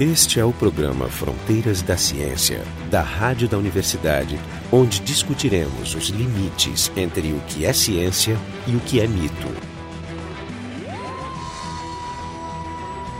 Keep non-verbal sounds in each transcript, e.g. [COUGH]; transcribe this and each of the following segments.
Este é o programa Fronteiras da Ciência, da Rádio da Universidade, onde discutiremos os limites entre o que é ciência e o que é mito.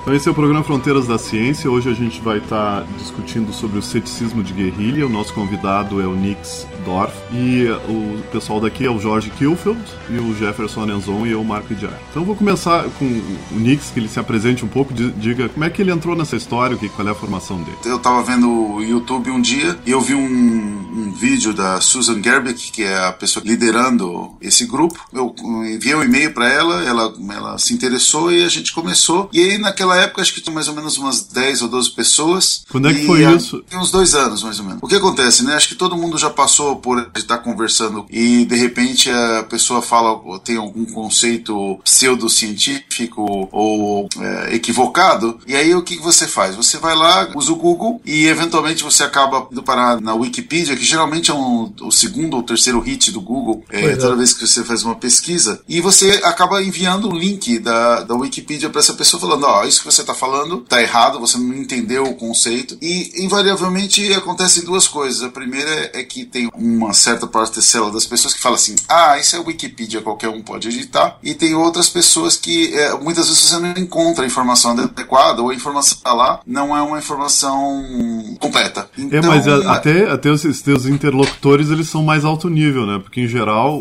Então esse é o programa Fronteiras da Ciência. Hoje a gente vai estar discutindo sobre o ceticismo de guerrilha. O nosso convidado é o Nix Dorf e o pessoal daqui é o Jorge Kilfield e o Jefferson Enzon e eu, Marco Idiar. Então vou começar com o Nix, que ele se apresente um pouco, diga como é que ele entrou nessa história, qual é a formação dele. Eu estava vendo o YouTube um dia e eu vi um, um vídeo da Susan Gerbeck, que é a pessoa liderando esse grupo. Eu enviei um e-mail para ela, ela, ela se interessou e a gente começou. E aí naquela naquela época acho que tinha mais ou menos umas 10 ou 12 pessoas. Quando é que foi isso? Tem uns dois anos, mais ou menos. O que acontece, né? Acho que todo mundo já passou por estar conversando e de repente a pessoa fala, tem algum conceito pseudocientífico ou é, equivocado, e aí o que você faz? Você vai lá, usa o Google e eventualmente você acaba indo parar na Wikipedia, que geralmente é um, o segundo ou terceiro hit do Google, é, toda vez que você faz uma pesquisa, e você acaba enviando um link da, da Wikipedia para essa pessoa falando, ó, oh, isso que você está falando está errado, você não entendeu o conceito. E, invariavelmente, acontecem duas coisas. A primeira é que tem uma certa parcela das pessoas que fala assim: ah, isso é Wikipedia, qualquer um pode editar. E tem outras pessoas que é, muitas vezes você não encontra a informação adequada ou a informação está lá não é uma informação completa. Então, é, mas a, até, até os teus interlocutores eles são mais alto nível, né? Porque em geral,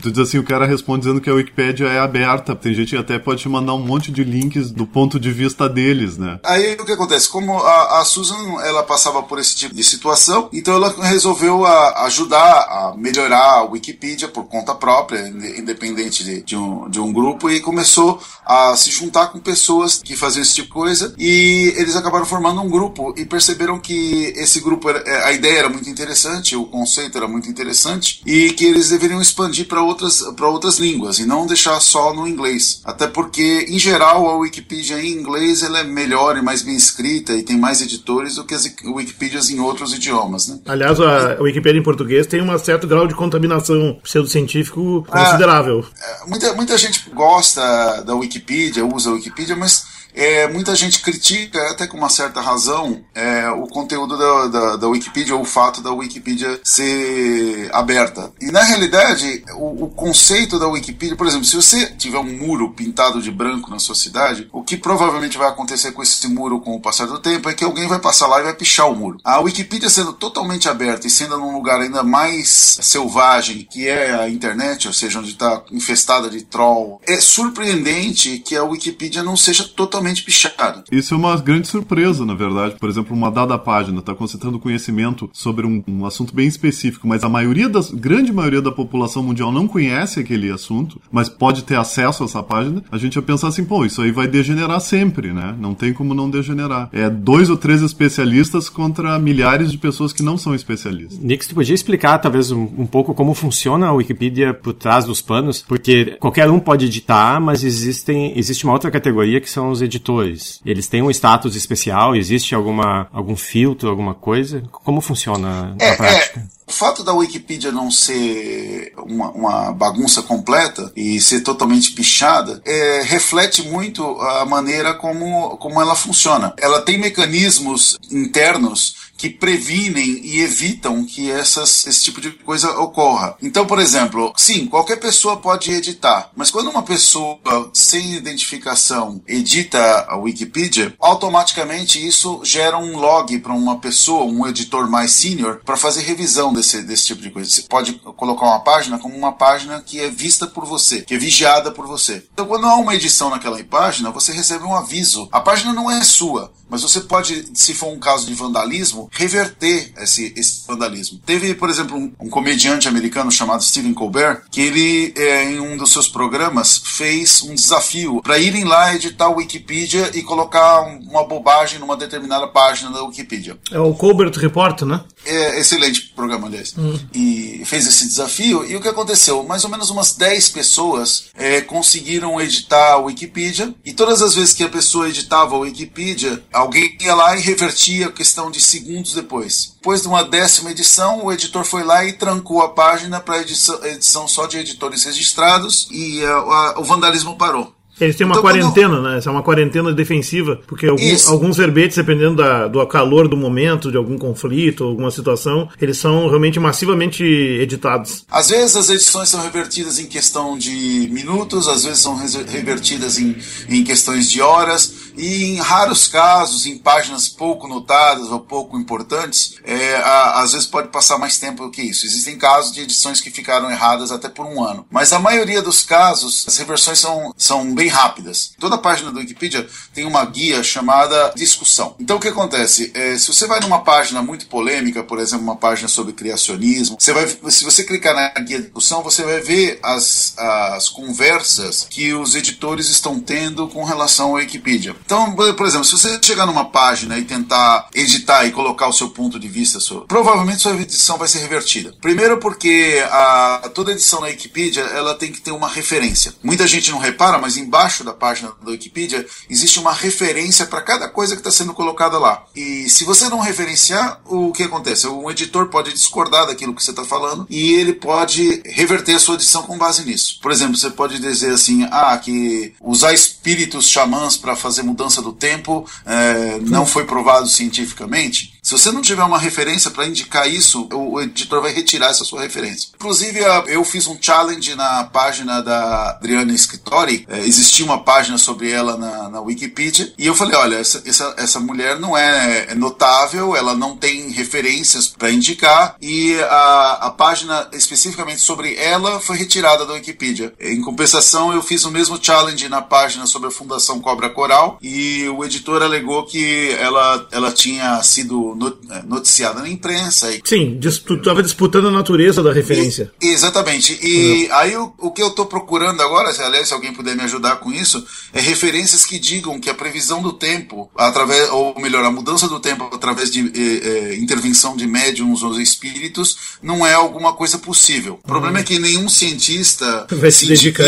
tu diz assim, o cara responde dizendo que a Wikipedia é aberta. Tem gente que até pode te mandar um monte de links do ponto de vista deles, né? Aí o que acontece? Como a, a Susan ela passava por esse tipo de situação, então ela resolveu a, ajudar a melhorar a Wikipedia por conta própria, independente de, de, um, de um grupo, e começou a se juntar com pessoas que faziam esse tipo de coisa, e eles acabaram formando um grupo e perceberam que esse grupo, era, é, a ideia era muito interessante, o conceito era muito interessante, e que eles deveriam expandir para outras, outras línguas e não deixar só no inglês. Até porque, em geral, a Wikipedia em inglês ela é melhor e mais bem escrita e tem mais editores do que as Wikipedias em outros idiomas. Né? Aliás, a Wikipedia em português tem um certo grau de contaminação pseudocientífico considerável. Ah, muita, muita gente gosta da Wikipedia, usa a Wikipedia, mas é, muita gente critica, até com uma certa razão, é, o conteúdo da, da, da, Wikipedia ou o fato da Wikipedia ser aberta. E na realidade, o, o, conceito da Wikipedia, por exemplo, se você tiver um muro pintado de branco na sua cidade, o que provavelmente vai acontecer com esse muro com o passar do tempo é que alguém vai passar lá e vai pichar o muro. A Wikipedia sendo totalmente aberta e sendo num lugar ainda mais selvagem que é a internet, ou seja, onde está infestada de troll, é surpreendente que a Wikipedia não seja totalmente totalmente pichado. Isso é uma grande surpresa, na verdade. Por exemplo, uma dada página está concentrando conhecimento sobre um, um, assunto bem específico, mas a maioria das, grande maioria da população mundial não conhece aquele assunto, mas pode ter acesso a essa página. A gente vai pensar assim, pô, isso aí vai degenerar sempre, né? Não tem como não degenerar. É dois ou três especialistas contra milhares de pessoas que não são especialistas. Nick, você podia explicar talvez um, um pouco como funciona a Wikipedia por trás dos panos? Porque qualquer um pode editar, mas existem, existe uma outra categoria que são os editores editores? Eles têm um status especial? Existe alguma, algum filtro, alguma coisa? Como funciona na é, prática? É. O fato da Wikipedia não ser uma, uma bagunça completa e ser totalmente pichada é, reflete muito a maneira como, como ela funciona. Ela tem mecanismos internos que previnem e evitam que essas, esse tipo de coisa ocorra. Então, por exemplo, sim, qualquer pessoa pode editar, mas quando uma pessoa sem identificação edita a Wikipedia, automaticamente isso gera um log para uma pessoa, um editor mais senior, para fazer revisão desse, desse tipo de coisa. Você pode colocar uma página como uma página que é vista por você, que é vigiada por você. Então, quando há uma edição naquela página, você recebe um aviso. A página não é sua, mas você pode, se for um caso de vandalismo, reverter esse, esse vandalismo. Teve, por exemplo, um, um, comediante americano chamado Stephen Colbert, que ele, é, em um dos seus programas, fez um desafio para irem lá editar a Wikipedia e colocar uma bobagem numa determinada página da Wikipedia. É o Colbert Report, né? É, excelente programa, aliás. Hum. E fez esse desafio, e o que aconteceu? Mais ou menos umas 10 pessoas é, conseguiram editar a Wikipedia, e todas as vezes que a pessoa editava a Wikipedia, alguém ia lá e revertia a questão de segundos depois. Depois de uma décima edição, o editor foi lá e trancou a página para edição, edição só de editores registrados e a, a, o vandalismo parou. Eles têm uma Então, quando- quarentena, né? Essa é uma quarentena defensiva, porque Isso. alguns verbetes, dependendo da- do calor do momento, de algum conflito, alguma situação, eles são realmente massivamente editados. Às vezes as edições são revertidas em questão de minutos, às vezes são revertidas em, em questões de horas, e em raros casos, em páginas pouco notadas ou pouco importantes, é, a- às vezes pode passar mais tempo do que isso. Existem casos de edições que ficaram erradas até por um ano. Mas a maioria dos casos, as reversões são, são bem rápidas. Toda página do Wikipedia tem uma guia chamada discussão. Então o que acontece? É, se você vai numa página muito polêmica, por exemplo, uma página sobre criacionismo, você vai, se você clicar na guia discussão, você vai ver as, as conversas que os editores estão tendo com relação ao Wikipedia. Então, por exemplo, se você chegar numa página e tentar editar e colocar o seu ponto de vista provavelmente sua edição vai ser revertida. Primeiro porque a, toda edição na Wikipedia ela tem que ter uma referência. Muita gente não repara, mas embaixo da página da Wikipedia existe uma referência para cada coisa que está sendo colocada lá. E se você não referenciar, o que acontece? O editor pode discordar daquilo que você está falando e ele pode reverter a sua edição com base nisso. Por exemplo, você pode dizer assim, ah, que usar espíritos xamãs para fazer mudança do tempo eh, não foi provado cientificamente. Se você não tiver uma referência para indicar isso, o editor vai retirar essa sua referência. Inclusive, eu fiz um challenge na página da Adriana Scrittori. É, existia uma página sobre ela na, na Wikipedia. E eu falei: olha, essa, essa, essa mulher não é, é notável, ela não tem referências para indicar. E a, a página especificamente sobre ela foi retirada da Wikipedia. Em compensação, eu fiz o mesmo challenge na página sobre a Fundação Cobra Coral. E o editor alegou que ela, ela tinha sido noticiada na imprensa. E Sim, estava disputando a natureza da referência. e- exatamente. E aí o, o que eu estou procurando agora, se, aliás, se alguém puder me ajudar com isso, é referências que digam que a previsão do tempo, através, ou melhor, a mudança do tempo através de eh, eh, intervenção de médiums ou espíritos, não é alguma coisa possível. O problema é que nenhum cientista Vai se dedicar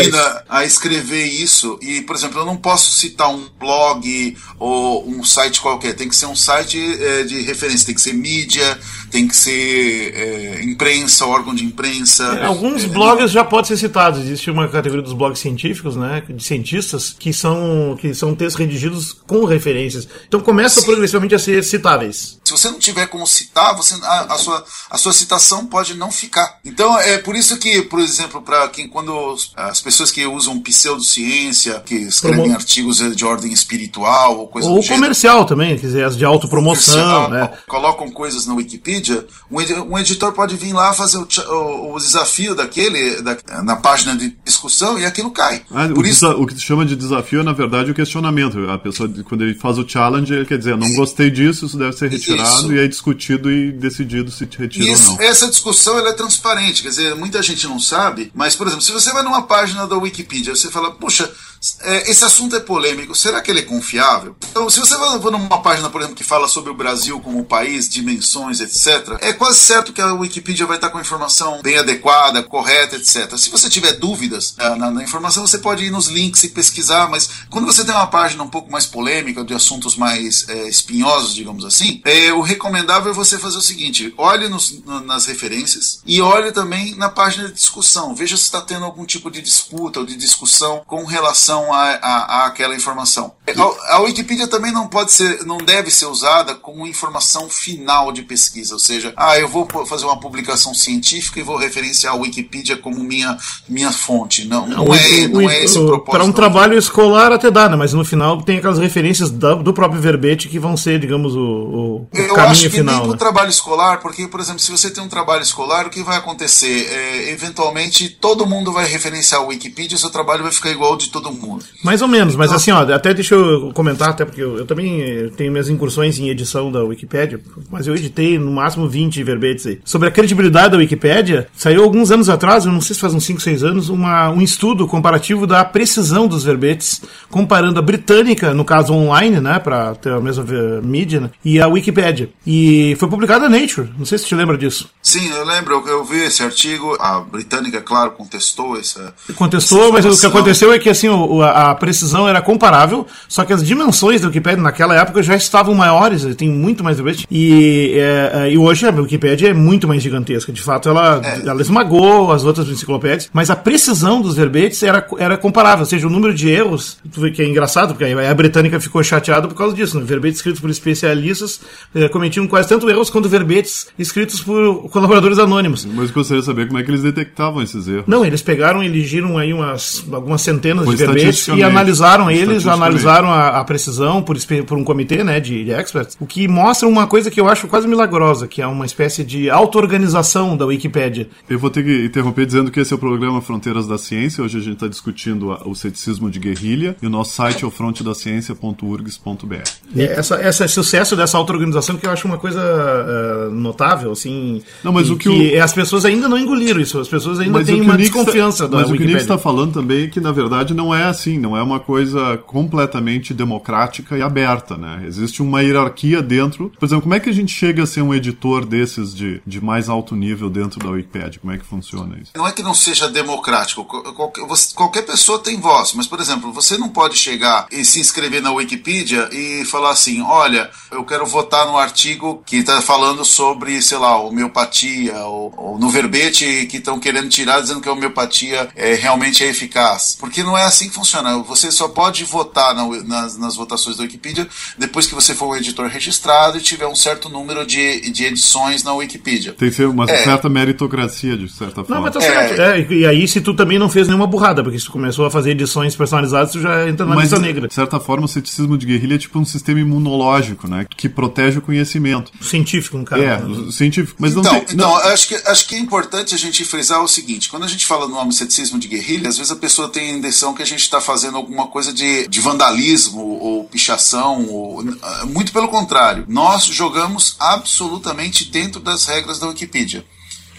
a escrever isso. E, por exemplo, eu não posso citar um blog ou um site qualquer. Tem que ser um site eh, de referência, tem que ser mídia, tem que ser eh, imprensa, órgão de imprensa. Alguns Eh, blogs já podem ser citados. Existe uma categoria dos blogs científicos, né? De cientistas, que são, que são textos redigidos com referências. Então começam Sim. progressivamente a ser citáveis. Se você não tiver como citar, você, a, a sua, a sua citação pode não ficar. Então é por isso que, por exemplo, para quem quando as pessoas que usam pseudociência, que escrevem Promo- artigos de ordem espiritual ou coisa Ou do comercial também, quer dizer, as de autopromoção, né? Colocam coisas no Wikipedia, um, edi- editor pode vir lá fazer o, o- o desafio daquele da- na página de discussão e aquilo cai. Ah, Por o, isso, o que se chama de desafio é, na verdade, o questionamento. A pessoa, quando ele faz o challenge, ele quer dizer, não gostei disso, isso deve ser retirado, Isso. e é discutido e decidido se retira ou Isso, não. essa discussão é transparente, quer dizer, muita gente não sabe, mas, por exemplo, se você vai numa página da Wikipedia, você fala, puxa, é, esse assunto é polêmico, será que ele é confiável? Então, se você vai numa página, por exemplo, que fala sobre o Brasil como país, dimensões, etc., é quase certo que a Wikipedia vai estar com a informação bem adequada, correta, etc. Se você tiver dúvidas ah, na, na informação, você pode ir nos links e pesquisar, mas quando você tem uma página um pouco mais polêmica, de assuntos mais é, espinhosos, digamos assim, é, o recomendável é você fazer o seguinte: olhe nos- no- nas referências e olhe também na página de discussão. Veja se está tendo algum tipo de disputa ou de discussão com relação a, a- a aquela informação. A, a Wikipedia também não pode ser, não deve ser usada como informação final de pesquisa, ou seja, ah, eu vou fazer uma publicação científica e vou referenciar a Wikipedia como minha, minha fonte. Não, não, é, não é esse o propósito. Para um trabalho escolar até dá, né? Mas no final tem aquelas referências da- do próprio verbete que vão ser, digamos, o, o- Eu caminho acho que final. nem para o né? trabalho escolar, porque, por exemplo, se você tem um trabalho escolar, o que vai acontecer? É, eventualmente, todo mundo vai referenciar o Wikipedia e o seu trabalho vai ficar igual ao de todo mundo. Mais ou menos, mas Então- assim, ó, até deixa eu comentar, até porque eu, eu também tenho minhas incursões em edição da Wikipédia, mas eu editei no máximo 20 verbetes aí. Sobre a credibilidade da Wikipédia, saiu alguns anos atrás, eu não sei se faz uns 5, 6 anos, uma, um estudo comparativo da precisão dos verbetes, comparando a britânica, no caso online, né, para ter a mesma mídia, né, e a Wikipédia. E foi publicado na Nature, não sei se te lembra disso. Sim, eu lembro, eu, vi esse artigo, a britânica, claro, contestou essa. Contestou, essa mas o que aconteceu é que assim, o- a, precisão era comparável, só que as dimensões da Wikipedia naquela época já estavam maiores, tem muito mais verbete. E, é, é, e hoje a Wikipedia é muito mais gigantesca. De fato, ela, ela esmagou as outras enciclopédias, mas a precisão dos verbetes era, era comparável. Ou seja, o número de erros, tu vê que é engraçado, porque a britânica ficou chateada por causa disso. Né? Verbetes escritos por especialistas eh, cometiam quase tanto erros quanto verbetes escritos por colaboradores anônimos. Mas eu gostaria de saber como é que eles detectavam esses erros. Não, eles pegaram e elegiram aí umas, algumas centenas Foi de verbetes e estatisticamente. analisaram eles, analisaram a, a precisão por, por um comitê né, de, de experts, o que mostra uma coisa que eu acho quase milagrosa, que é uma espécie de auto-organização da Wikipédia. Eu vou ter que interromper dizendo que esse é o programa Fronteiras da Ciência. Hoje a gente está discutindo a- o ceticismo de guerrilha e o nosso site é o frontedaciencia.urgs.br. E essa, esse sucesso dessa auto-organização que eu acho uma coisa eh, notável, assim. Não, mas e o que as pessoas ainda não engoliram isso, as pessoas ainda Mas o têm que uma o Nick desconfiança está, da Mas o que o Nick está falando também é que, na verdade, não é assim. Não é uma coisa completamente democrática e aberta, né? Existe uma hierarquia dentro. Por exemplo, como é que a gente chega a ser um editor desses de, de mais alto nível dentro da Wikipedia? Como é que funciona isso? Não é que não seja democrático, qual- qualquer, qualquer pessoa tem voz, mas, por exemplo, você não pode chegar e se inscrever na Wikipedia e falar assim: olha, eu quero votar no artigo que está falando sobre, sei lá, homeopatia, ou, ou no verbete que estão querendo tirar, dizendo que a homeopatia é, realmente é eficaz. Porque não é assim que funciona. Você só pode votar na- nas, nas votações da Wikipedia depois que você for um editor registrado e tiver um certo número de, de edições na Wikipedia. Tem que ser uma É. certa meritocracia, de certa forma. Não, mas tá É. certo. É, e- e aí, se tu também não fez nenhuma burrada, porque se tu começou a fazer edições personalizadas, tu já entra na Mas, lista negra. de certa forma, o ceticismo de guerrilha é tipo um sistema imunológico, né? Que protege o conhecimento. Científico, no caso. É, né? o científico. Mas não então, tem. então não- acho, que, acho que é importante a gente frisar o seguinte: quando a gente fala no nome ceticismo de guerrilha, às vezes a pessoa tem a intenção que a gente está fazendo alguma coisa de, de vandalismo ou pichação. Ou, ah, muito pelo contrário, nós jogamos absolutamente dentro das regras da Wikipedia.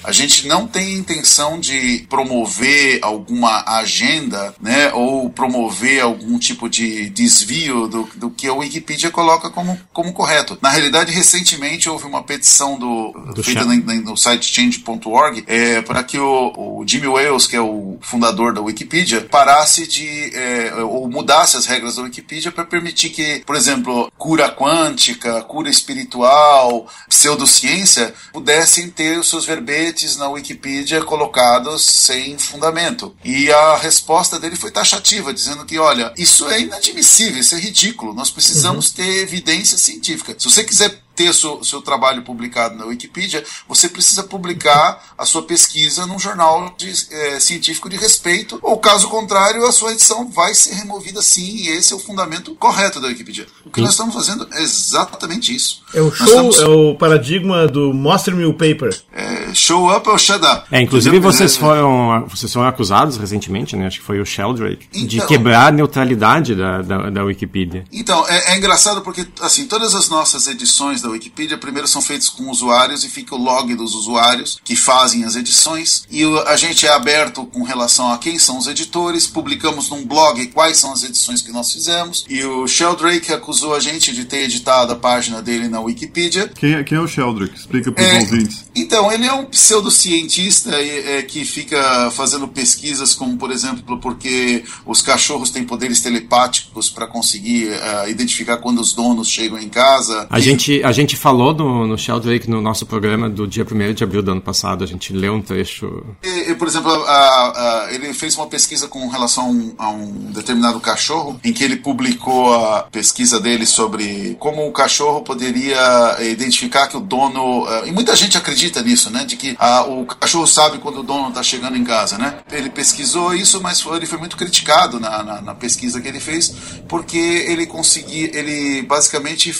A gente não tem intenção de promover alguma agenda, né, ou promover algum tipo de desvio do, do que a Wikipedia coloca como, como correto. Na realidade, recentemente houve uma petição do, feita Chan. na- na- no site change.org é, para que o, o Jimmy Wales, que é o fundador da Wikipedia, parasse de é, ou mudasse as regras da Wikipedia para permitir que, por exemplo, cura quântica, cura espiritual, pseudociência pudessem ter os seus verbetes na Wikipedia colocados sem fundamento. E a resposta dele foi taxativa, dizendo que, olha, isso é inadmissível, isso é ridículo, nós precisamos ter evidência científica. Se você quiser ter seu, seu trabalho publicado na Wikipedia, você precisa publicar a sua pesquisa num jornal de, eh, científico de respeito, ou caso contrário, a sua edição vai ser removida sim, e esse é o fundamento correto da Wikipedia. O que nós estamos fazendo é exatamente isso. É o show, estamos- é o paradigma do Mostre-me o paper. é, show up ou shut up. É, inclusive vocês É, foram, vocês foram acusados recentemente, né? Acho que foi o Sheldrake, de Então- quebrar a neutralidade da, da, da Wikipedia. Então, é, é engraçado porque, assim, todas as nossas edições da Wikipedia, primeiro são feitas com usuários e fica o log dos usuários que fazem as edições. E o- a gente é aberto com relação a quem são os editores, publicamos num blog quais são as edições que nós fizemos. E o Sheldrake acusou a gente de ter editado a página dele na Wikipedia. Quem, é, quem é o Sheldrick? Explica para os É, ouvintes. então, ele é um pseudocientista é, é, que fica fazendo pesquisas como, por exemplo, porque os cachorros têm poderes telepáticos para conseguir eh, identificar quando os donos chegam em casa. A gente, a gente falou no, no Sheldrake no nosso programa do dia 1 de abril do ano passado, a gente leu um trecho. E, e, por exemplo, a- a- ele fez uma pesquisa com relação a um, a determinado cachorro, em que ele publicou a pesquisa dele sobre como o cachorro poderia eh, identificar que o dono. eh, e muita gente acredita nisso, né? De que ah, o cachorro sabe quando o dono está chegando em casa, né? Ele pesquisou isso, mas foi- ele foi muito criticado na, na, na pesquisa que ele fez, porque ele conseguia. Ele basicamente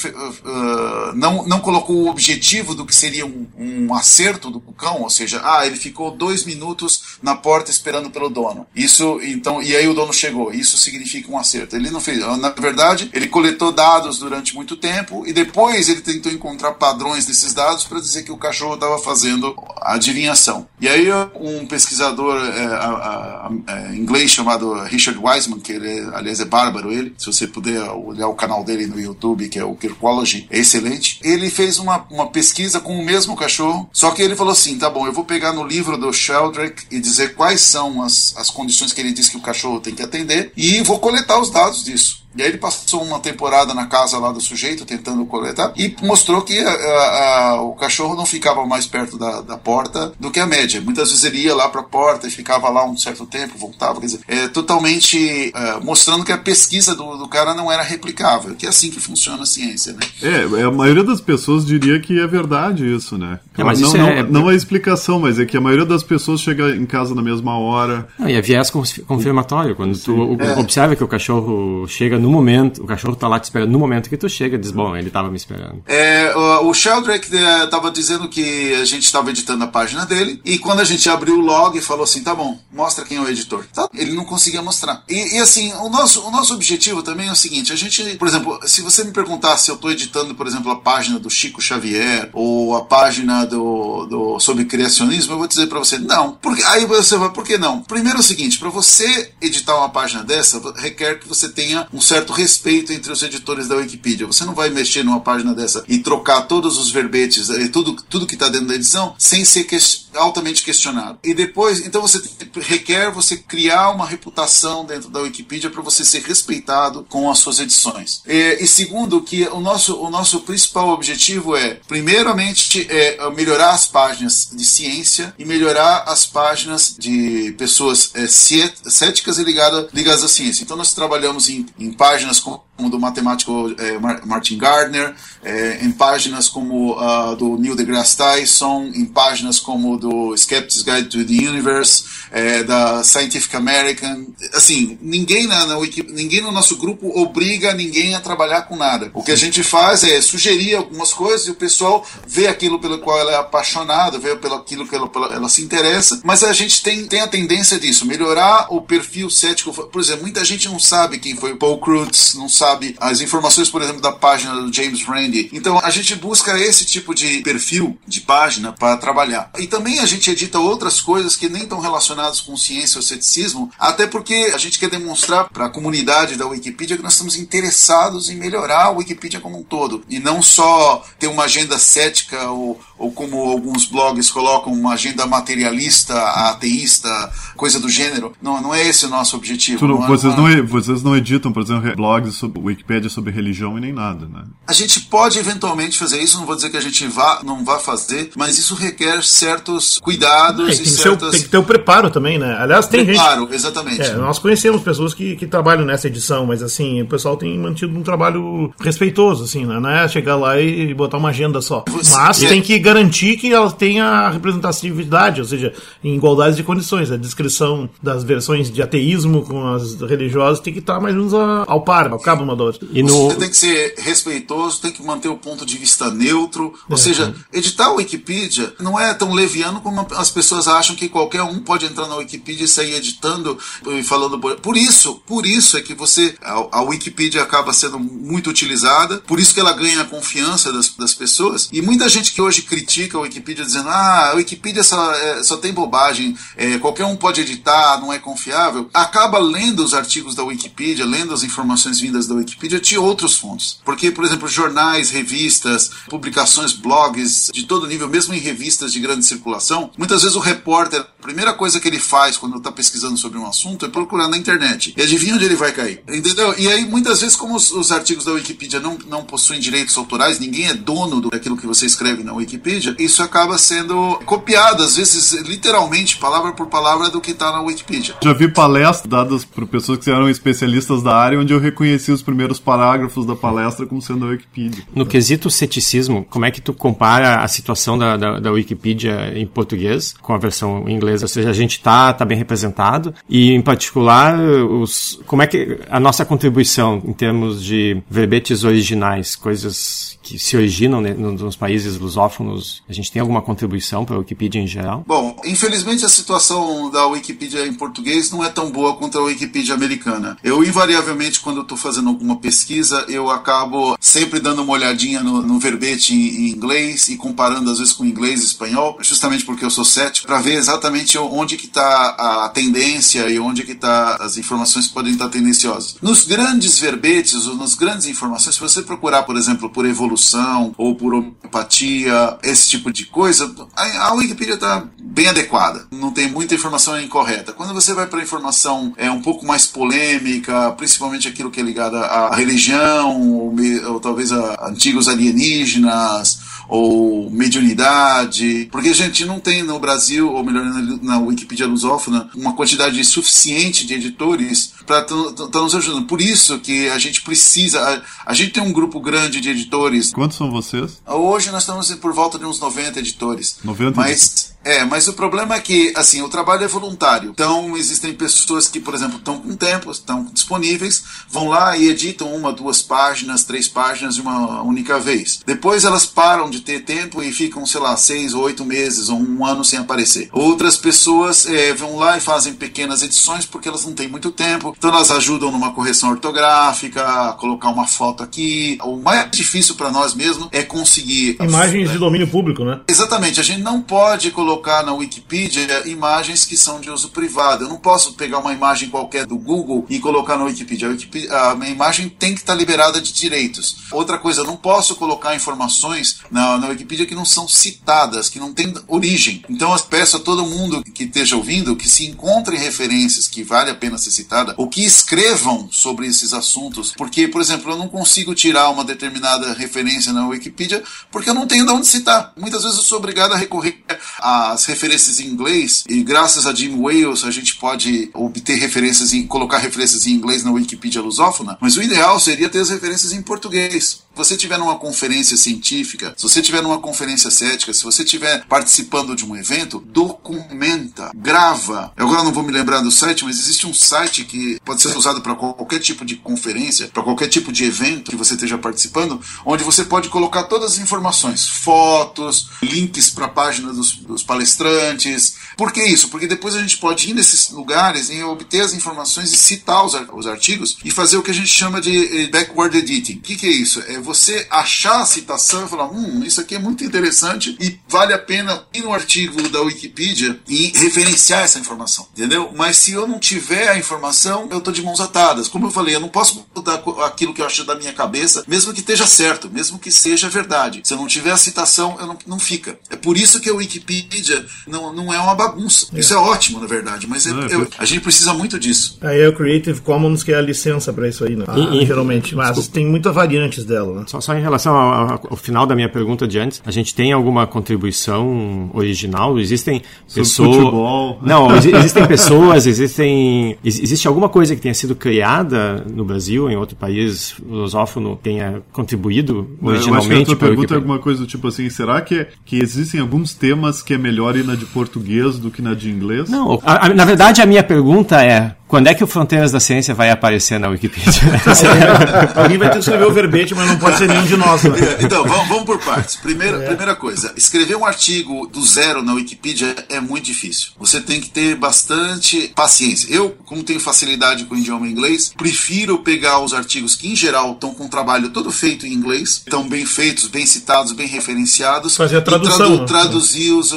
ah, não, não colocou o objetivo do que seria um, um acerto do cão, ou seja, ah, ele ficou dois minutos na porta esperando pelo dono. Isso, então, e aí o dono chegou. Isso significa um acerto. Ele não fez. Na verdade, ele coletou dados durante muito tempo e depois ele tentou encontrar padrões desses dados para dizer que o cachorro estava fazendo adivinhação. E aí um pesquisador é, a, a, a, é, inglês chamado Richard Wiseman, que ele, é, aliás é bárbaro ele, se você puder olhar o canal dele no YouTube, que é o Kirkology, é excelente. Ele fez uma, uma pesquisa com o mesmo cachorro, só que ele falou assim, tá bom, eu vou pegar no livro do Sheldrake e dizer quais são as, as condições que ele diz que o cachorro tem que atender e vou coletar os dados disso. E aí ele passou uma temporada na casa lá do sujeito, tentando coletar, e mostrou que a, a, a, o cachorro não ficava mais perto da, da, porta do que a média. Muitas vezes ele ia lá para a porta e ficava lá um certo tempo, voltava. Quer dizer, é totalmente é, mostrando que a pesquisa do, do, cara não era replicável, que é assim que funciona a ciência, né? É, a maioria das pessoas diria que é verdade isso, né? É, mas não, isso não, é... não é explicação, mas é que a maioria das pessoas chega em casa na mesma hora. Não, e é viés confirmatório. Quando Sim. tu é. observa que o cachorro chega no momento, o cachorro tá lá te esperando, no momento que tu chega, diz, bom, ele tava me esperando. É, o, o Sheldrake é, tava dizendo que a gente estava editando a página dele, e quando a gente abriu o log, falou assim, tá bom, mostra quem é o editor. Tá? Ele não conseguia mostrar. E, e, assim, o nosso, o nosso objetivo também é o seguinte, a gente, por exemplo, se você me perguntar se eu tô editando, por exemplo, a página do Chico Xavier, ou a página do, do sobre criacionismo, eu vou dizer para você, não. Porque, aí você vai, por que não? Primeiro é o seguinte, para você editar uma página dessa, requer que você tenha um certo respeito entre os editores da Wikipedia. Você não vai mexer numa página dessa e trocar todos os verbetes, eh, tudo, tudo que está dentro da edição, sem ser que, altamente questionado. E depois, então você requer você criar uma reputação dentro da Wikipedia para você ser respeitado com as suas edições. E, e, segundo, que o nosso, o nosso principal objetivo é, primeiramente, é melhorar as páginas de ciência e melhorar as páginas de pessoas é, céticas e ligadas, ligadas à ciência. Então nós trabalhamos em, em páginas como do matemático é, Martin Gardner, é, em páginas como uh, do Neil deGrasse Tyson, em páginas como do Skeptic's Guide to the Universe, é, da Scientific American. Assim, ninguém, na, na Wiki, ninguém no nosso grupo obriga ninguém a trabalhar com nada. O que a gente faz é sugerir algumas coisas e o pessoal vê aquilo pelo qual ela é apaixonada, vê pelo aquilo que ela, ela se interessa, mas a gente tem, tem a tendência disso, melhorar o perfil cético. Por exemplo, muita gente não sabe quem foi Paul Cruz, não sabe as informações, por exemplo, da página do James Randi. Então a gente busca esse tipo de perfil de página para trabalhar. E também a gente edita outras coisas que nem estão relacionadas com ciência ou ceticismo, até porque a gente quer demonstrar para a comunidade da Wikipedia que nós estamos interessados em melhorar a Wikipedia como um todo e não só ter uma agenda cética ou, ou como alguns blogs colocam, uma agenda materialista, ateísta, coisa do gênero. Não, não é esse o nosso objetivo. não, é vocês, não, vocês não editam, por exemplo, blogs sobre Wikipedia sobre religião e nem nada, né? A gente pode eventualmente fazer isso, não vou dizer que a gente vá, não vá fazer, mas isso requer certos cuidados é, e certas... tem que ter o preparo também, né? Aliás, tem preparo, gente... exatamente. É, nós conhecemos pessoas que, que trabalham nessa edição, mas assim, o pessoal tem mantido um trabalho respeitoso, assim, né? Não é chegar lá e botar uma agenda só. Você, mas é... tem que garantir que ela tenha representatividade, ou seja, em igualdade de condições. A descrição das versões de ateísmo com as religiosas tem que estar mais ou menos ao par, ao cabo uma da outra. E no... Você tem que ser respeitoso, tem que manter o ponto de vista neutro. Ou é, seja, editar a Wikipedia não é tão leviano como as pessoas acham que qualquer um pode entrar na Wikipedia e sair editando e falando. Por isso, por isso é que você. A, a Wikipedia acaba sendo muito utilizada, por isso que ela ganha a confiança das, das pessoas. E muita gente que hoje critica a Wikipedia dizendo: ah, a Wikipedia só, é, só tem bobagem, é, qualquer um pode editar, não é confiável, acaba lendo os artigos da Wikipedia, lendo as informações vindas da Wikipedia de outros fontes. Porque, por exemplo, jornais, revistas, publicações, blogs de todo nível, mesmo em revistas de grande circulação, muitas vezes o repórter, a primeira coisa que ele faz quando está pesquisando sobre um assunto é procurar na internet. E adivinha onde ele vai cair? Entendeu? E aí, muitas vezes, como os, os artigos da Wikipedia não, não possuem direitos autorais, ninguém é dono do, daquilo que você escreve na Wikipedia, isso acaba sendo copiado, às vezes, literalmente, palavra por palavra, do que está na Wikipedia. Já vi palestras dadas por pessoas que eram especialistas da área, onde eu reconheci os primeiros parágrafos da palestra como sendo a Wikipedia. No quesito ceticismo, como é que tu compara a situação da, da, da Wikipedia em português com a versão em inglês? Ou seja, a gente está tá bem representado e, em particular, os, como é que a nossa contribuição em termos de verbetes originais, coisas que se originam nos países lusófonos, a gente tem alguma contribuição para a Wikipedia em geral? Bom, infelizmente a situação da Wikipedia em português não é tão boa quanto a Wikipedia americana. Eu, invariavelmente, quando estou fazendo alguma pesquisa, eu acabo sempre dando uma olhadinha no, no verbete em, em, inglês e comparando às vezes com inglês e espanhol, justamente porque eu sou cético, para ver exatamente onde que está a tendência e onde que está as informações que podem estar tendenciosas. Nos grandes verbetes, ou nas grandes informações, se você procurar, por exemplo, por evolução ou por homeopatia, esse tipo de coisa, a, a Wikipedia está bem adequada. Não tem muita informação incorreta. Quando você vai para informação é um pouco mais polêmica, principalmente aquilo que é ligado à religião, ou, ou talvez a antigos alienígenas, ou mediunidade, porque a gente não tem no Brasil, ou melhor, na, Wikipedia lusófona, uma quantidade suficiente de editores para estar nos ajudando. Por isso que a gente precisa, a, a, gente tem um grupo grande de editores. Quantos são vocês? Hoje nós estamos por volta de uns 90 editores. 90? Mas, é, mas o problema é que, assim, o trabalho é voluntário. Então, existem pessoas que, por exemplo, estão com tempo, estão disponíveis, vão lá e editam uma, duas páginas, três páginas de uma única vez. Depois elas param de ter tempo e ficam, sei lá, seis ou oito meses ou um ano sem aparecer. Outras pessoas é, vão lá e fazem pequenas edições porque elas não têm muito tempo, então elas ajudam numa correção ortográfica, colocar uma foto aqui. O mais difícil para nós mesmo é conseguir. Imagens de domínio público, né? Exatamente, a gente não pode colocar na Wikipedia imagens que são de uso privado. Eu não posso pegar uma imagem qualquer do Google e colocar na Wikipedia. A, Wikipedia, a minha imagem tem que estar liberada de direitos. Outra coisa, eu não posso colocar informações na na, Wikipedia que não são citadas, que não têm origem. Então eu peço a todo mundo que esteja ouvindo que se encontrem referências que vale a pena ser citada, ou que escrevam sobre esses assuntos, porque, por exemplo, eu não consigo tirar uma determinada referência na Wikipedia porque eu não tenho de onde citar. Muitas vezes eu sou obrigado a recorrer às referências em inglês, e graças a Jim Wales a gente pode obter referências em colocar referências em inglês na Wikipedia lusófona, mas o ideal seria ter as referências em português. Se você tiver numa conferência científica, se você estiver numa conferência cética, se você estiver participando de um evento, documenta, grava. Eu agora não vou me lembrar do site, mas existe um site que pode ser usado para qualquer tipo de conferência, para qualquer tipo de evento que você esteja participando, onde você pode colocar todas as informações, fotos, links para a página dos, dos palestrantes. Por que isso? Porque depois a gente pode ir nesses lugares e obter as informações e citar os, os artigos e fazer o que a gente chama de eh, backward editing. O que, que é isso? É você achar a citação e falar, hum, isso aqui é muito interessante e vale a pena ir no artigo da Wikipedia e referenciar essa informação, entendeu? Mas se eu não tiver a informação, eu estou de mãos atadas. Como eu falei, eu não posso mudar aquilo que eu acho da minha cabeça, mesmo que esteja certo, mesmo que seja verdade. Se eu não tiver a citação, eu não, não fica. É por isso que a Wikipedia não, não é uma bagunça. É. Isso é ótimo, na verdade, mas é, é, a gente precisa muito disso. Aí é o Creative Commons que é a licença para isso aí, né? Ah, geralmente. Mas desculpa. tem muitas variantes dela. Né? Só, só, em relação ao, ao, final da minha pergunta de antes, a gente tem alguma contribuição original? Existem pessoas. Não, existem pessoas, existem. Existe alguma coisa que tenha sido criada no Brasil, em outro país lusófono, tenha contribuído originalmente? Eu acho que a tua pergunta é alguma coisa do tipo assim: será que, que existem alguns temas que é melhor ir na de português do que na de inglês? Não, a, a, na verdade a minha pergunta é: quando é que o Fronteiras da Ciência vai aparecer na Wikipedia? [LAUGHS] Alguém vai ter que escrever o verbete, mas não pode ser nenhum de nós. Né? Então, vamos, vamos, por partes. Primeira, é. primeira coisa, escrever um artigo do zero na Wikipedia é muito difícil. Você tem que ter bastante paciência. Eu, como tenho facilidade com o idioma inglês, prefiro pegar os artigos que, em geral, estão com o trabalho todo feito em inglês, estão bem feitos, bem citados, bem referenciados, Fazer a tradução, e tradu traduzir os,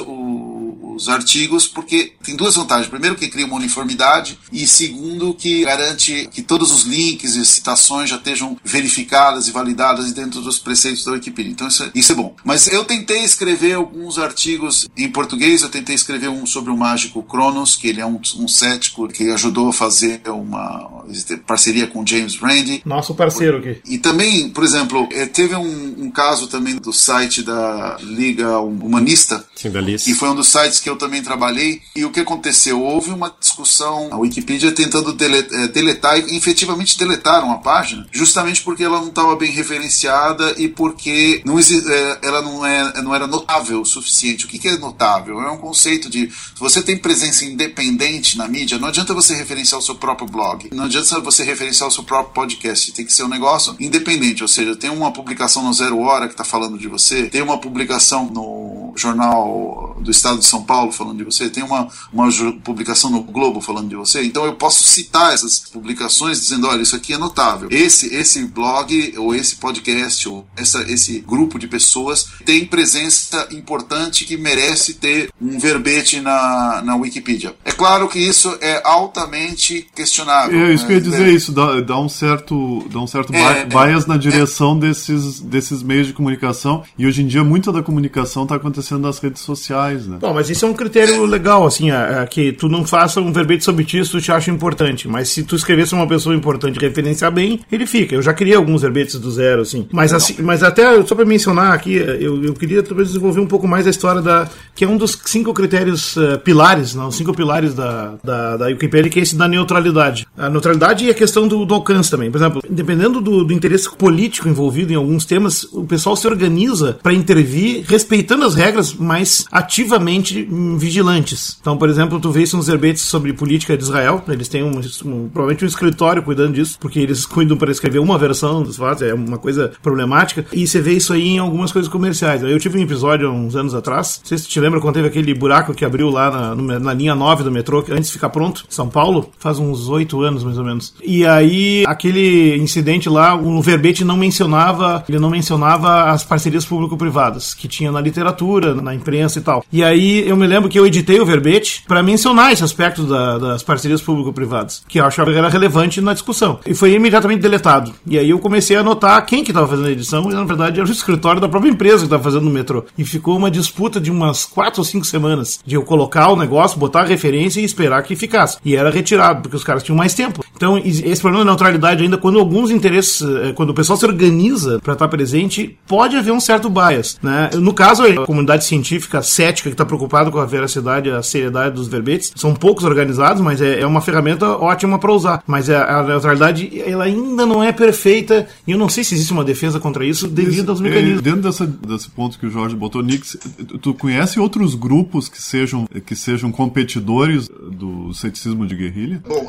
os artigos, porque tem duas vantagens. Primeiro, que cria uma uniformidade, e segundo, que garante que todos os links e citações já estejam verificadas e validadas dentro dos preceitos da Wikipedia. Então, isso é, isso é bom. Mas eu tentei escrever alguns artigos em português, eu tentei escrever um sobre o mágico Cronos, que ele é um, um cético que ajudou a fazer uma parceria com James Randi. Nosso parceiro aqui. E também, por exemplo, eh, teve um, um caso também do site da Liga Humanista, Sim, da que foi um dos sites que eu também trabalhei. E o que aconteceu? Houve uma discussão, a Wikipedia tentando eh, deletar, e efetivamente deletaram a página, justamente porque ela não estava bem referenciada e porque não eh, ela não, é, não era notável o suficiente. O que, que é notável? É um conceito de se você tem presença independente na mídia, não adianta você referenciar o seu próprio blog, não adianta você referenciar o seu próprio podcast, tem que ser um negócio independente, ou seja, tem uma publicação no Zero Hora que está falando de você, tem uma publicação no jornal do estado de São Paulo falando de você, tem uma, uma publicação no Globo falando de você, então eu posso citar essas publicações dizendo, olha, isso aqui é notável. Esse, esse blog, ou esse podcast, ou essa, esse grupo de pessoas tem presença importante que merece ter um verbete na, na Wikipedia. É claro que isso é altamente questionável. É isso que eu ia né? dizer, é. isso dá, dá um certo, dá um certo é, bias na direção é, desses, desses meios de comunicação, e hoje em dia muita da comunicação está acontecendo nas redes sociais, né? Bom, mas isso é um critério legal, assim, é, é, que tu não faça um verbete sobre ti se tu te acha importante, mas se tu escrevesse uma pessoa importante e referenciar bem, ele fica. Eu já queria alguns verbetes do zero, assim. Mas, assim, mas até, só para mencionar aqui, eu, eu queria talvez desenvolver um pouco mais a história da. que é um dos cinco critérios uh, pilares, não, os cinco pilares da, da, da Wikipedia, que é esse da neutralidade. A neutralidade e a questão do, do alcance também. Por exemplo, dependendo do, do interesse político envolvido em alguns temas, o pessoal se organiza para intervir respeitando as regras, mas ativamente hum, vigilantes. Então, por exemplo, tu vê isso nos verbetes sobre política de Israel, eles têm um, um, provavelmente um escritório cuidando disso, porque eles cuidam para escrever uma versão dos fatos, é uma coisa problemática, e você vê isso aí em algumas coisas comerciais. Eu tive um episódio uns anos atrás, não sei se te lembra quando teve aquele buraco que abriu lá na, na linha 9 do metrô, antes de ficar pronto, São Paulo, faz uns oito anos mais ou menos. E aí, aquele incidente lá, o verbete não mencionava, ele não mencionava as parcerias público-privadas que tinha na literatura, na imprensa e tal. E aí eu me lembro que eu editei o verbete para mencionar esse aspecto da, das parcerias público-privadas, que eu achava que era relevante na discussão. E foi imediatamente deletado. E aí eu comecei a notar quem que estava fazendo a edição, e na verdade era o escritório da própria empresa que estava fazendo no metrô. E ficou uma disputa de umas quatro ou cinco semanas de eu colocar o negócio, botar a referência e esperar que ficasse. E era retirado, porque os caras tinham mais tempo. Então, esse problema da neutralidade, ainda quando alguns interesses, eh, quando o pessoal se organiza para estar presente, pode haver um certo bias. Né? No caso, a comunidade científica cética que está preocupada com a veracidade e a seriedade dos verbetes, são poucos organizados, mas é, é uma ferramenta ótima para usar. Mas a, a, neutralidade, ela ainda não é perfeita, e eu não sei se existe uma defesa contra isso devido Esse, aos mecanismos. É, dentro dessa, desse ponto que o Jorge botou, Nix, tu conhece outros grupos que sejam, que sejam competidores do ceticismo de guerrilha? Bom,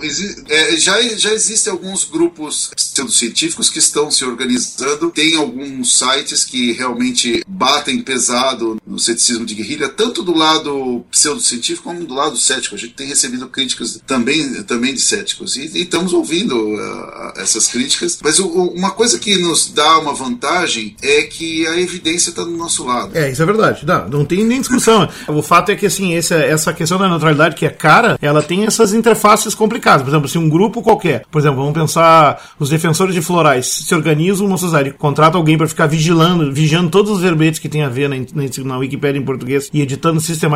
é, já, já existem alguns grupos pseudocientíficos que estão se organizando, tem alguns sites que realmente batem pesado no ceticismo de guerrilha, tanto do lado pseudocientífico como do lado cético. A gente tem recebido críticas também, também de céticos e, e estamos ouvindo uh, essas críticas. Mas o, uma coisa que nos dá uma vantagem é que a evidência está do nosso lado. É, isso é verdade. Não, não tem nem discussão. o fato é que assim, essa, essa questão da neutralidade que é cara, ela tem essas interfaces complicadas. Por exemplo, se um grupo qualquer, por exemplo, vamos pensar os defensores de florais se organizam uma sociedade, contrata alguém para ficar vigilando, vigiando todos os verbetes que tem a ver na, na, na Wikipedia em português e editando sistematicamente,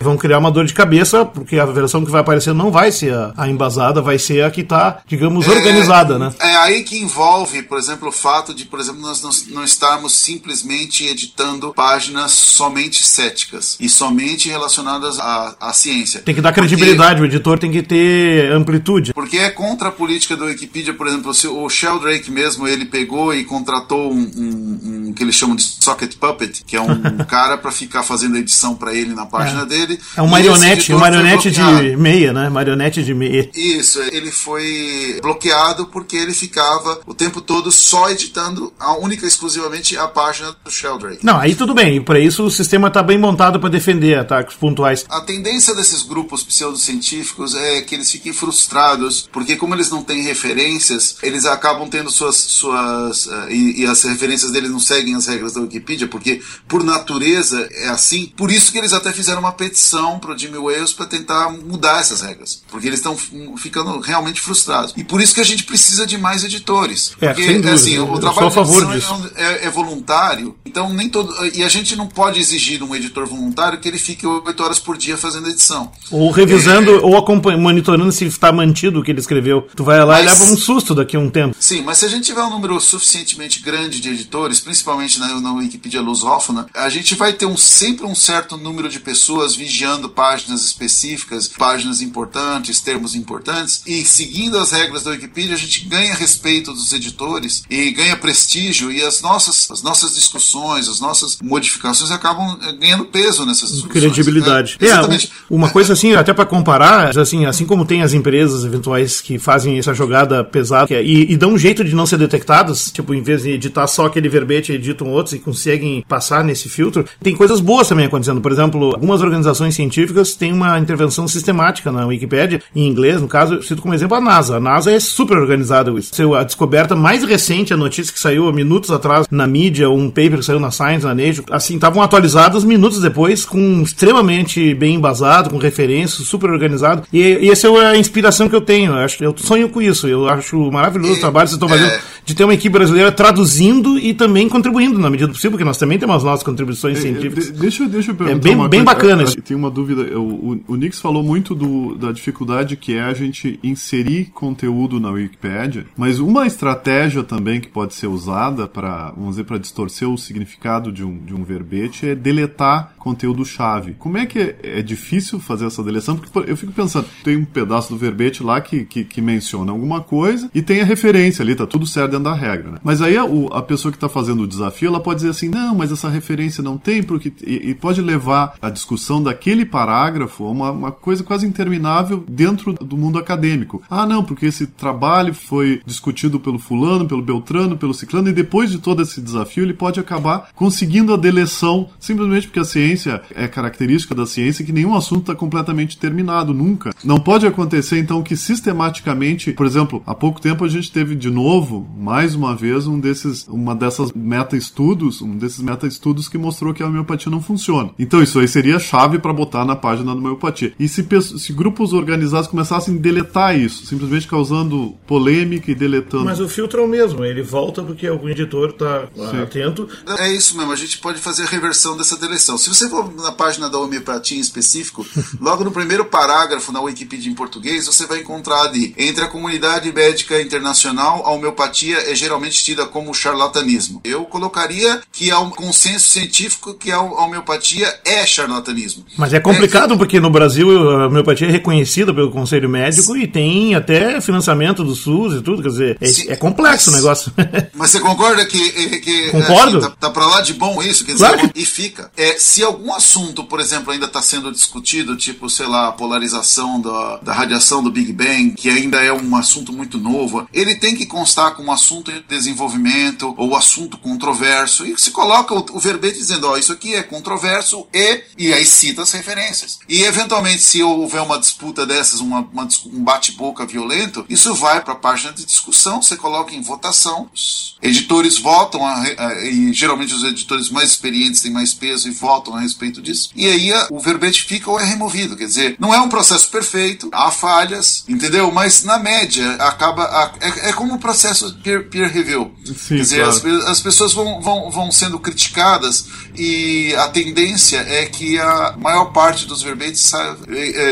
vão criar uma dor de cabeça, porque a versão que vai aparecer não vai ser a, a embasada, vai ser a que está, digamos, é, organizada, né? É aí que envolve, por exemplo, o fato de, por exemplo, nós não, não estarmos simplesmente editando páginas somente céticas e somente relacionadas à, à ciência. Tem que dar credibilidade, porque, o editor tem que ter amplitude. Porque é contra a política do Wikipedia, por exemplo, o Sheldrake mesmo, ele pegou e contratou um, um, um que eles chamam de socket puppet, que é um [LAUGHS] cara para ficar fazendo edição para ele na página é. dele. É um marionete, um marionete de meia, né? Marionete de meia. Isso, ele foi bloqueado porque ele ficava o tempo todo só editando a única exclusivamente a página do Sheldrake. Não, aí tudo bem, para isso o sistema está bem montado para defender ataques pontuais. A tendência desses grupos pseudocientíficos é que eles fiquem frustrados, porque como eles não têm referências, eles acabam tendo suas suas uh, e, e as referências deles não seguem as regras da Wikipedia, porque por natureza é assim. Por isso que eles até fizeram uma petição para o Jimmy Wales para tentar mudar essas regras, porque eles estão ficando realmente frustrados. E por isso que a gente precisa de mais editores. É, porque dúvida, assim, o trabalho de edição é, é, é, voluntário, então nem todo e a gente não pode exigir um editor voluntário que ele fique oito horas por dia fazendo edição. Ou revisando é, ou acompanhando, monitorando se está mantido o que ele escreveu. Tu vai lá mas, e leva um susto daqui a um tempo. Sim, mas se a gente tiver um número suficientemente grande de editores, principalmente na, na Wikipedia lusófona, a gente vai ter um, sempre um certo número de pessoas vigiando páginas específicas, páginas importantes, termos importantes, e seguindo as regras da Wikipedia, a gente ganha respeito dos editores e ganha prestígio, e as nossas, as nossas discussões, as nossas modificações acabam eh, ganhando peso nessas discussões. Credibilidade. Né? É, uma coisa assim, até para comparar, assim, assim como tem as empresas eventuais que fazem essa jogada pesada e, e dão um jeito de não ser detectadas, tipo, em vez de editar só aquele verbete, acreditam outros e conseguem passar nesse filtro, tem coisas boas também acontecendo. Por exemplo, algumas organizações científicas têm uma intervenção sistemática na Wikipédia, em inglês, no caso, eu cito como exemplo a NASA. A NASA é super organizada. A descoberta mais recente, a notícia que saiu minutos atrás na mídia, um paper que saiu na Science, na Nature, assim, estavam atualizados minutos depois, com extremamente bem embasado, com referências, super organizado. E, e essa é a inspiração que eu tenho. Eu, acho, eu sonho com isso. Eu acho maravilhoso o trabalho que vocês estão fazendo é... de ter uma equipe brasileira traduzindo e também contribuindo na medida do possível, porque nós também temos as nossas contribuições é, científicas. Deixa, deixa eu perguntar. É bem, uma bem coisa. bacana isso. Tem uma dúvida. O, o, o Nix falou muito do, da dificuldade que é a gente inserir conteúdo na Wikipedia, mas uma estratégia também que pode ser usada para, vamos dizer, para distorcer o significado de um, de um verbete é deletar conteúdo-chave. Como é que é, é, difícil fazer essa deleção? Porque eu fico pensando, tem um pedaço do verbete lá que, que, que menciona alguma coisa e tem a referência ali, tá tudo certo da regra, né? Mas aí a, a pessoa que está fazendo o desafio, ela pode dizer assim, não, mas essa referência não tem, porque e, e pode levar a discussão daquele parágrafo a uma, uma coisa quase interminável dentro do mundo acadêmico. Ah, não, porque esse trabalho foi discutido pelo fulano, pelo beltrano, pelo ciclano, e depois de todo esse desafio, ele pode acabar conseguindo a deleção, simplesmente porque a ciência é característica da ciência que nenhum assunto está completamente terminado, nunca. Não pode acontecer, então, que sistematicamente, por exemplo, há pouco tempo a gente teve de novo, mais uma vez, um desses, uma dessas meta-estudos, um desses meta-estudos que mostrou que a homeopatia não funciona. Então, isso aí seria chave para botar na página da homeopatia. E se, se grupos organizados começassem a deletar isso, simplesmente causando polêmica e deletando. Mas o filtro é o mesmo, ele volta porque algum editor está atento. É isso mesmo, a gente pode fazer a reversão dessa deleção. Se você for na página da homeopatia em específico, [LAUGHS] logo no primeiro parágrafo na Wikipedia em português, você vai encontrar ali, entre a comunidade médica internacional, a homeopatia é geralmente tida como charlatanismo. Eu colocaria que há um consenso científico que a homeopatia é charlatanismo. Mas é complicado é, porque no Brasil a homeopatia é reconhecida pelo Conselho Médico sim. e tem até financiamento do SUS e tudo, quer dizer, é, é complexo mas, o negócio. [LAUGHS] Mas você concorda que, que Concordo. Assim, tá, tá pra lá de bom isso? Quer claro dizer, que... e fica. É, se algum assunto, por exemplo, ainda está sendo discutido, tipo, sei lá, a polarização da, da radiação do Big Bang, que ainda é um assunto muito novo, ele tem que constar como assunto em desenvolvimento ou assunto controverso. E se coloca o, o verbete dizendo, ó, isso aqui é controverso e, e aí cita as referências. E eventualmente, se houver uma disputa dessas, uma, uma um bate-boca violento, isso vai para a página de discussão, você coloca em votação, os editores votam, a, a, e geralmente os editores mais experientes têm mais peso e votam a respeito disso, e aí a, o verbete fica ou é removido. Quer dizer, não é um processo perfeito, há falhas, entendeu? Mas na média acaba. é, é como o processo peer, peer review. Sim, Quer dizer, claro. as, as pessoas vão, vão, vão sendo criticadas e a tendência é que a maior parte dos verbetes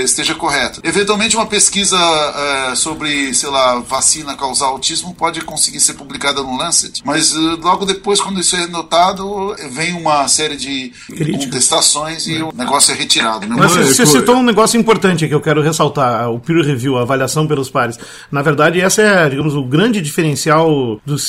esteja correta. Eventualmente, uma pesquisa é, sobre, sei lá, vacina causar autismo pode conseguir ser publicada no Lancet, mas logo depois, quando isso é notado, vem uma série de Crítica. contestações e é. o negócio é retirado. Né? Mas você citou um negócio importante que eu quero ressaltar, o peer review, a avaliação pelos pares. Na verdade, essa é, digamos, o grande diferencial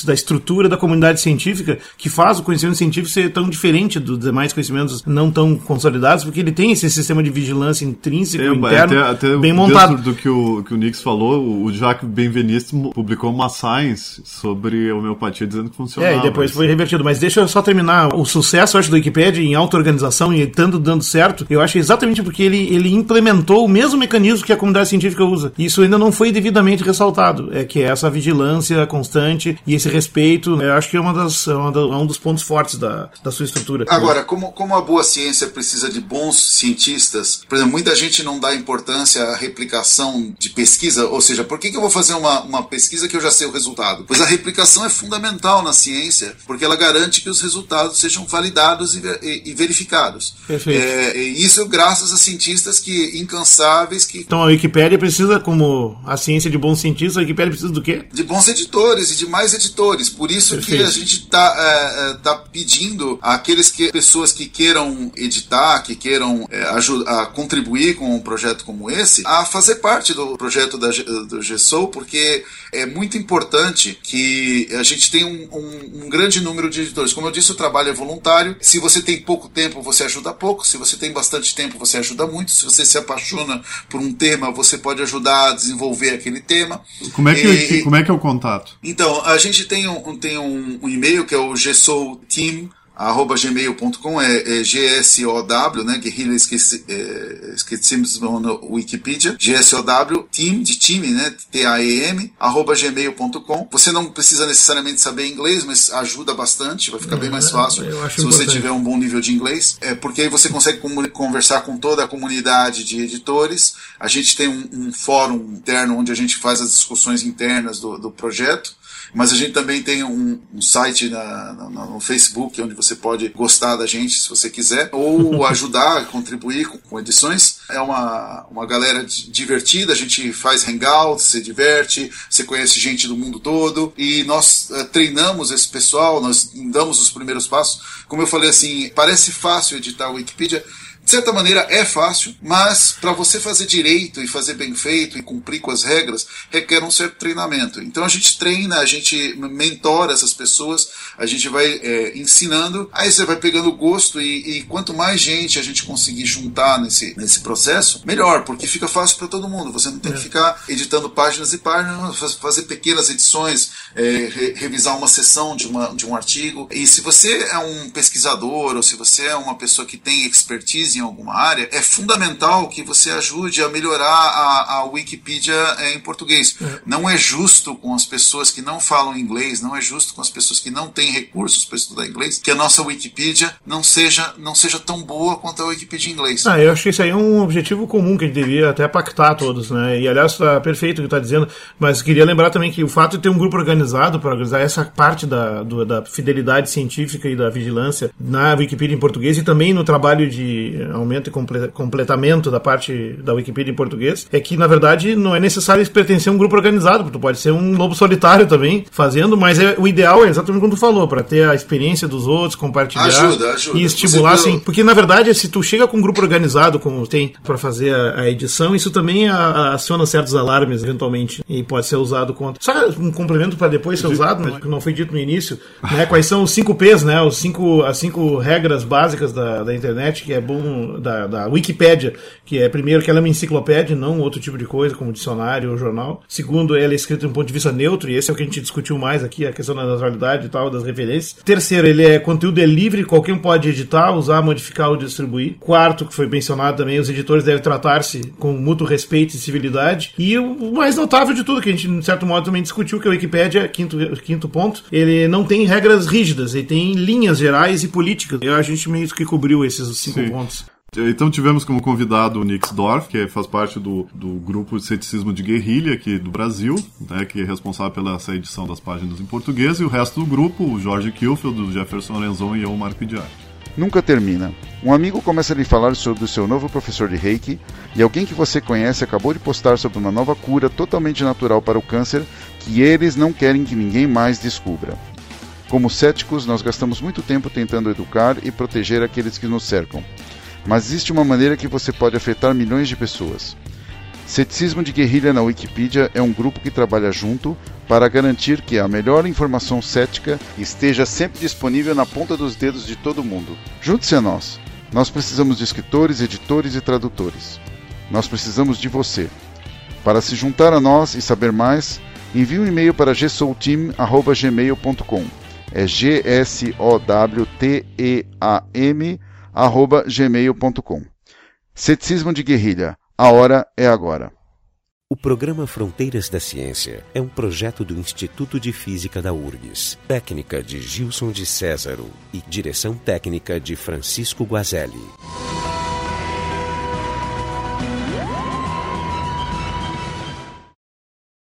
da estrutura da comunidade científica que faz o conhecimento científico ser tão diferente dos demais conhecimentos não tão consolidados, porque ele tem esse sistema de vigilância intrínseco, é, interno, até, até bem montado. do que o, que o Nix falou, o Jacques Benveniste publicou uma science sobre homeopatia dizendo que funcionava. É, e depois foi revertido. Mas deixa eu só terminar. O sucesso, eu acho, do Wikipedia em auto-organização e tanto dando certo, eu acho exatamente porque ele, ele implementou o mesmo mecanismo que a comunidade científica usa. Isso ainda não foi devidamente ressaltado. É que é essa vigilância constante e esse respeito, eu acho que é, uma das, é, uma da, é um dos pontos fortes da, da sua estrutura. Agora, como, como a boa ciência precisa de bons cientistas, por exemplo, muita gente não dá importância à replicação de pesquisa, ou seja, por que, que eu vou fazer uma, uma pesquisa que eu já sei o resultado? Pois a replicação é fundamental na ciência, porque ela garante que os resultados sejam validados e, e, e verificados. Perfeito. É, isso graças a cientistas que incansáveis que. Então a Wikipédia precisa, como a ciência de bons cientistas, a Wikipédia precisa do quê? De bons editores e de mais editores. Por isso Perfeito. que a gente está é, é, tá pedindo àqueles que pessoas que queiram editar, que queiram é, ajudar, contribuir com um projeto como esse, a fazer parte do projeto da, do GSOU, porque é muito importante que a gente tenha um, um, um grande número de editores. Como eu disse, o trabalho é voluntário. Se você tem pouco tempo, você ajuda pouco. Se você tem bastante tempo, você ajuda muito. Se você se apaixona por um tema, você pode ajudar a desenvolver aquele tema. Como é que, e, como é, que é o contato? Então, Então, a gente tem um, tem um, um e-mail que é o gsoulteam arroba gmail.com é, é GSOW, né? Guerrilha esqueci, é, esquecemos no Wikipedia, GSOW, team, de time, né? T-A-E-M, arroba gmail.com. Você não precisa necessariamente saber inglês, mas ajuda bastante, vai ficar bem mais fácil se importante. você tiver um bom nível de inglês, é, porque aí você consegue conversar com toda a comunidade de editores. A gente tem um, um fórum interno onde a gente faz as discussões internas do, do projeto. Mas a gente também tem um, um site na, na, no Facebook onde você pode gostar da gente se você quiser, ou [LAUGHS] ajudar, contribuir com, com, edições. É uma, uma galera divertida, a gente faz hangouts, se diverte, você conhece gente do mundo todo e nós uh, treinamos esse pessoal, nós damos os primeiros passos. Como eu falei assim, parece fácil editar o Wikipedia de certa maneira é fácil, mas para você fazer direito e fazer bem feito e cumprir com as regras, requer um certo treinamento. Então a gente treina, a gente mentora essas pessoas, a gente vai é, ensinando, aí você vai pegando gosto e, e, quanto mais gente a gente conseguir juntar nesse, nesse processo, melhor, porque fica fácil para todo mundo. Você não tem é. que ficar editando páginas e páginas, fazer pequenas edições, é, re, revisar uma seção de, uma, de um artigo. E se você é um pesquisador ou se você é uma pessoa que tem expertise em alguma área, é fundamental que você ajude a melhorar a, a Wikipedia é, em português. É. Não é justo com as pessoas que não falam inglês, não é justo com as pessoas que não têm recursos para estudar inglês, que a nossa Wikipedia não seja, não seja tão boa quanto a Wikipedia em inglês. Ah, eu acho que isso aí é um objetivo comum que a gente devia até pactar todos, né? E aliás, está perfeito o que está dizendo, mas queria lembrar também que o fato de ter um grupo organizado para organizar essa parte da, do, da fidelidade científica e da vigilância na Wikipedia em português e também no trabalho de aumento e completamento da parte da Wikipedia em português, é que, na verdade, não é necessário pertencer a um grupo organizado, tu pode ser um lobo solitário também, fazendo, mas é, o ideal é exatamente como tu falou, para ter a experiência dos outros, compartilhar ajuda, ajuda. e estimular, assim. Porque, na verdade, se tu chega com um grupo organizado, como tem para fazer a, a, edição, isso também a, a, aciona certos alarmes, eventualmente, e pode ser usado contra. Só um complemento para depois ser usado, que não foi dito no início, né? Quais são os cinco P's, né? Os cinco, as cinco regras básicas da, da internet, que é bom da, da Wikipédia, que é primeiro que ela é uma enciclopédia, não outro tipo de coisa, como dicionário ou jornal. Segundo, ela é escrita de um ponto de vista neutro, e esse é o que a gente discutiu mais aqui, a questão da naturalidade e tal, das referências. Terceiro, ele é conteúdo é livre, qualquer um pode editar, usar, modificar ou distribuir. Quarto, que foi mencionado também, os editores devem tratar-se com mútuo respeito e civilidade. E o mais notável de tudo, que a gente, de certo modo, também discutiu, que a Wikipédia, quinto, quinto ponto, ele não tem regras rígidas, ele tem linhas gerais e políticas. E a gente meio que cobriu esses cinco Sim. pontos. Então tivemos como convidado o Nix Dorf, que faz parte do, do grupo de ceticismo de guerrilha aqui do Brasil, né, que é responsável pela essa edição das páginas em português, e o resto do grupo, o Jorge Kilfield, o Jefferson Lenzon e eu, Marco Diário. Nunca termina. Um amigo começa a lhe falar sobre o seu novo professor de Reiki e alguém que você conhece acabou de postar sobre uma nova cura totalmente natural para o câncer que eles não querem que ninguém mais descubra. Como céticos, nós gastamos muito tempo tentando educar e proteger aqueles que nos cercam mas existe uma maneira que você pode afetar milhões de pessoas. Ceticismo de Guerrilha na Wikipedia é um grupo que trabalha junto para garantir que a melhor informação cética esteja sempre disponível na ponta dos dedos de todo mundo. Junte-se a nós. Nós precisamos de escritores, editores e tradutores. Nós precisamos de você. Para se juntar a nós e saber mais, envie um e-mail para gsouteam@gmail.com. É G S O W T E A M gmail.com. Ceticismo de Guerrilha. A hora é agora. O programa Fronteiras da Ciência é um projeto do Instituto de Física da URGS, técnica de Gilson de Césaro e direção técnica de Francisco Guazelli.